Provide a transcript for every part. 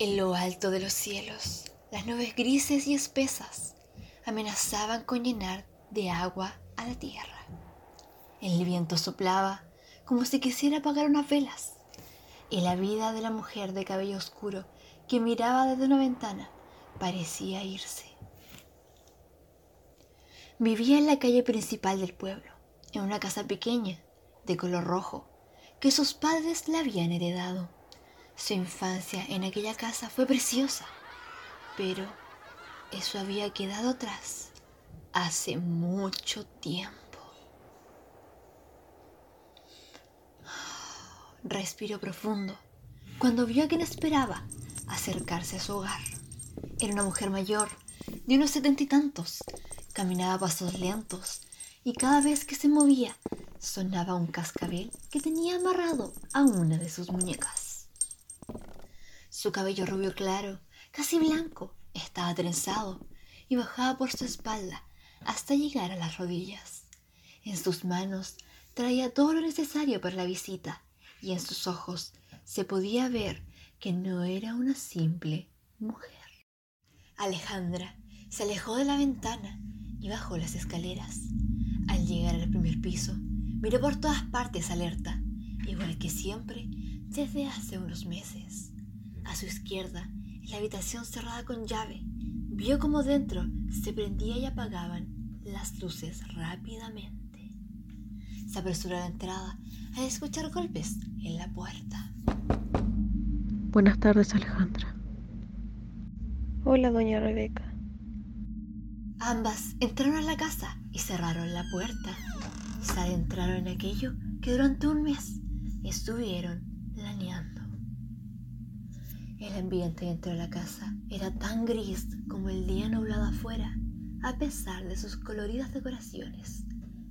En lo alto de los cielos, las nubes grises y espesas amenazaban con llenar de agua a la tierra. El viento soplaba como si quisiera apagar unas velas, y la vida de la mujer de cabello oscuro que miraba desde una ventana parecía irse. Vivía en la calle principal del pueblo, en una casa pequeña, de color rojo, que sus padres le habían heredado. Su infancia en aquella casa fue preciosa, pero eso había quedado atrás hace mucho tiempo. Respiró profundo cuando vio a quien esperaba acercarse a su hogar. Era una mujer mayor, de unos setenta y tantos. Caminaba a pasos lentos y cada vez que se movía sonaba un cascabel que tenía amarrado a una de sus muñecas. Su cabello rubio claro, casi blanco, estaba trenzado y bajaba por su espalda hasta llegar a las rodillas. En sus manos traía todo lo necesario para la visita y en sus ojos se podía ver que no era una simple mujer. Alejandra se alejó de la ventana y bajó las escaleras. Al llegar al primer piso, miró por todas partes alerta, igual que siempre desde hace unos meses. A su izquierda, en la habitación cerrada con llave, vio como dentro se prendía y apagaban las luces rápidamente. Se apresuró a la entrada a escuchar golpes en la puerta. Buenas tardes, Alejandra. Hola, doña Rebeca. Ambas entraron a la casa y cerraron la puerta. Se adentraron en aquello que durante un mes estuvieron planeando. El ambiente dentro de la casa era tan gris como el día nublado afuera, a pesar de sus coloridas decoraciones.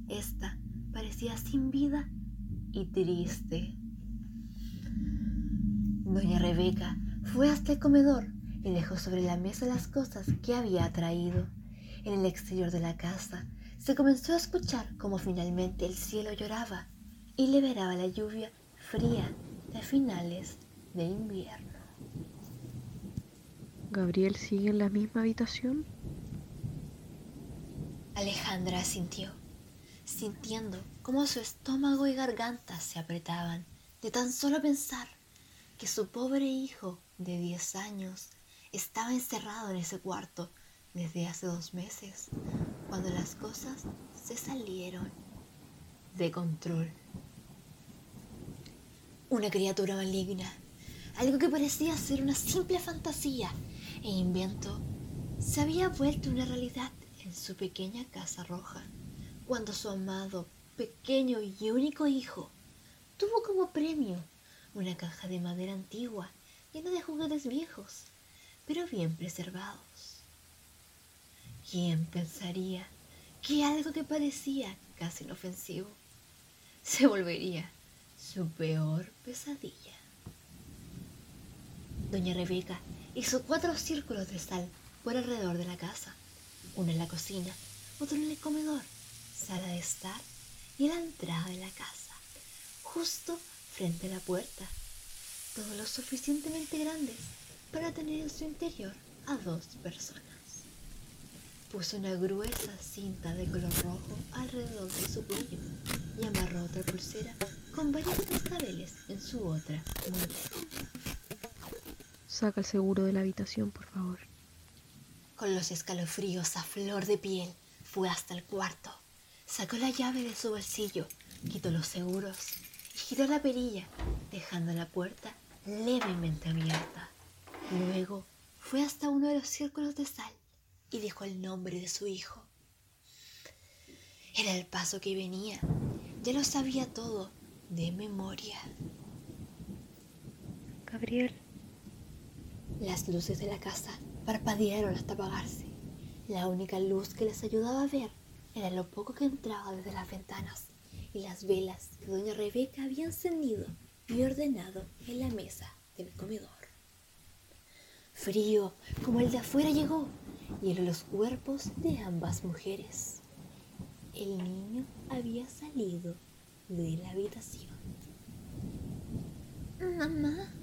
Esta parecía sin vida y triste. Doña Rebeca fue hasta el comedor y dejó sobre la mesa las cosas que había traído. En el exterior de la casa se comenzó a escuchar como finalmente el cielo lloraba y liberaba la lluvia fría de finales de invierno. ¿Gabriel sigue en la misma habitación? Alejandra sintió, sintiendo cómo su estómago y garganta se apretaban de tan solo pensar que su pobre hijo de 10 años estaba encerrado en ese cuarto desde hace dos meses, cuando las cosas se salieron de control. Una criatura maligna, algo que parecía ser una simple fantasía e invento, se había vuelto una realidad en su pequeña casa roja, cuando su amado, pequeño y único hijo tuvo como premio una caja de madera antigua llena de juguetes viejos, pero bien preservados. ¿Quién pensaría que algo que parecía casi inofensivo se volvería su peor pesadilla? Doña Rebeca hizo cuatro círculos de sal por alrededor de la casa, uno en la cocina, otro en el comedor, sala de estar y la entrada de la casa, justo frente a la puerta, todo lo suficientemente grandes para tener en su interior a dos personas. Puso una gruesa cinta de color rojo alrededor de su cuello y amarró otra pulsera con varios cascabeles en su otra mano. Saca el seguro de la habitación, por favor. Con los escalofríos a flor de piel, fue hasta el cuarto. Sacó la llave de su bolsillo, quitó los seguros y giró la perilla, dejando la puerta levemente abierta. Luego fue hasta uno de los círculos de sal y dijo el nombre de su hijo. Era el paso que venía. Ya lo sabía todo de memoria. Gabriel, Las luces de la casa parpadearon hasta apagarse. La única luz que les ayudaba a ver era lo poco que entraba desde las ventanas y las velas que doña Rebeca había encendido y ordenado en la mesa del comedor. Frío como el de afuera llegó y heló los cuerpos de ambas mujeres. El niño había salido de la habitación. Mamá,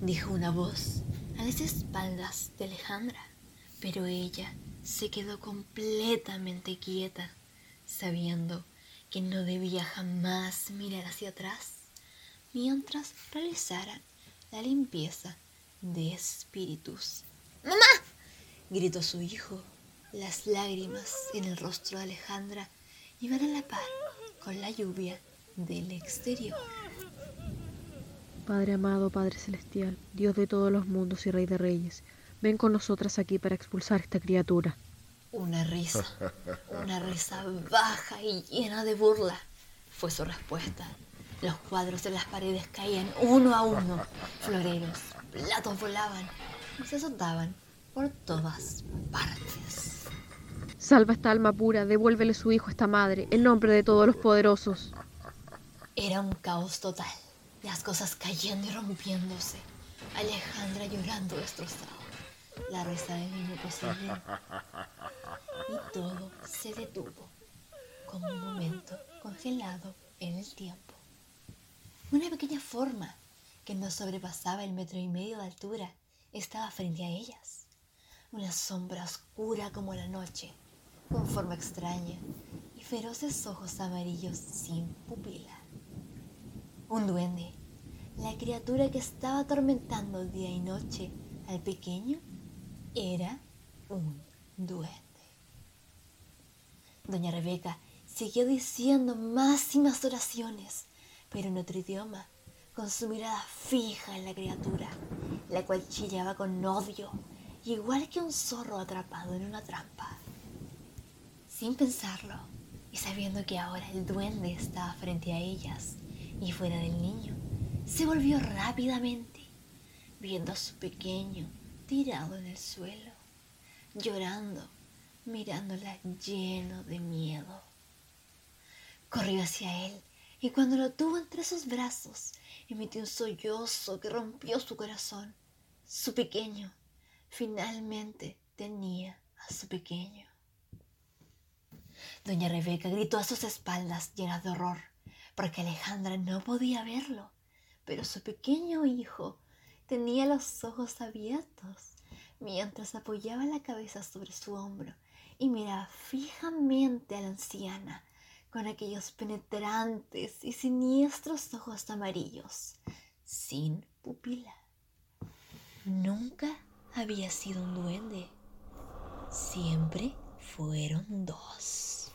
dijo una voz a las espaldas de Alejandra, pero ella se quedó completamente quieta, sabiendo que no debía jamás mirar hacia atrás mientras realizaran la limpieza de espíritus. ¡Mamá! gritó su hijo. Las lágrimas en el rostro de Alejandra iban a la par con la lluvia del exterior. Padre amado, Padre celestial, Dios de todos los mundos y Rey de reyes, ven con nosotras aquí para expulsar esta criatura. Una risa, una risa baja y llena de burla fue su respuesta. Los cuadros de las paredes caían uno a uno, floreros, platos volaban y se azotaban por todas partes. Salva esta alma pura, devuélvele su hijo a esta madre, en nombre de todos los poderosos. Era un caos total, las cosas cayendo y rompiéndose, Alejandra llorando destrozada, la risa del niño proseguía y todo se detuvo como un momento congelado en el tiempo. Una pequeña forma que no sobrepasaba el metro y medio de altura estaba frente a ellas. Una sombra oscura como la noche, con forma extraña y feroces ojos amarillos sin pupila. Un duende, la criatura que estaba atormentando día y noche al pequeño, era un duende. Doña Rebeca siguió diciendo más y más oraciones, pero en otro idioma, con su mirada fija en la criatura, la cual chillaba con odio, igual que un zorro atrapado en una trampa. Sin pensarlo, y sabiendo que ahora el duende estaba frente a ellas y fuera del niño, se volvió rápidamente, viendo a su pequeño tirado en el suelo, llorando, mirándola lleno de miedo. Corrió hacia él y cuando lo tuvo entre sus brazos, emitió un sollozo que rompió su corazón. Su pequeño finalmente tenía a su pequeño. Doña Rebeca gritó a sus espaldas llena de horror, porque Alejandra no podía verlo, pero su pequeño hijo tenía los ojos abiertos mientras apoyaba la cabeza sobre su hombro y miraba fijamente a la anciana con aquellos penetrantes y siniestros ojos amarillos, sin pupila. Nunca había sido un duende, siempre fueron dos.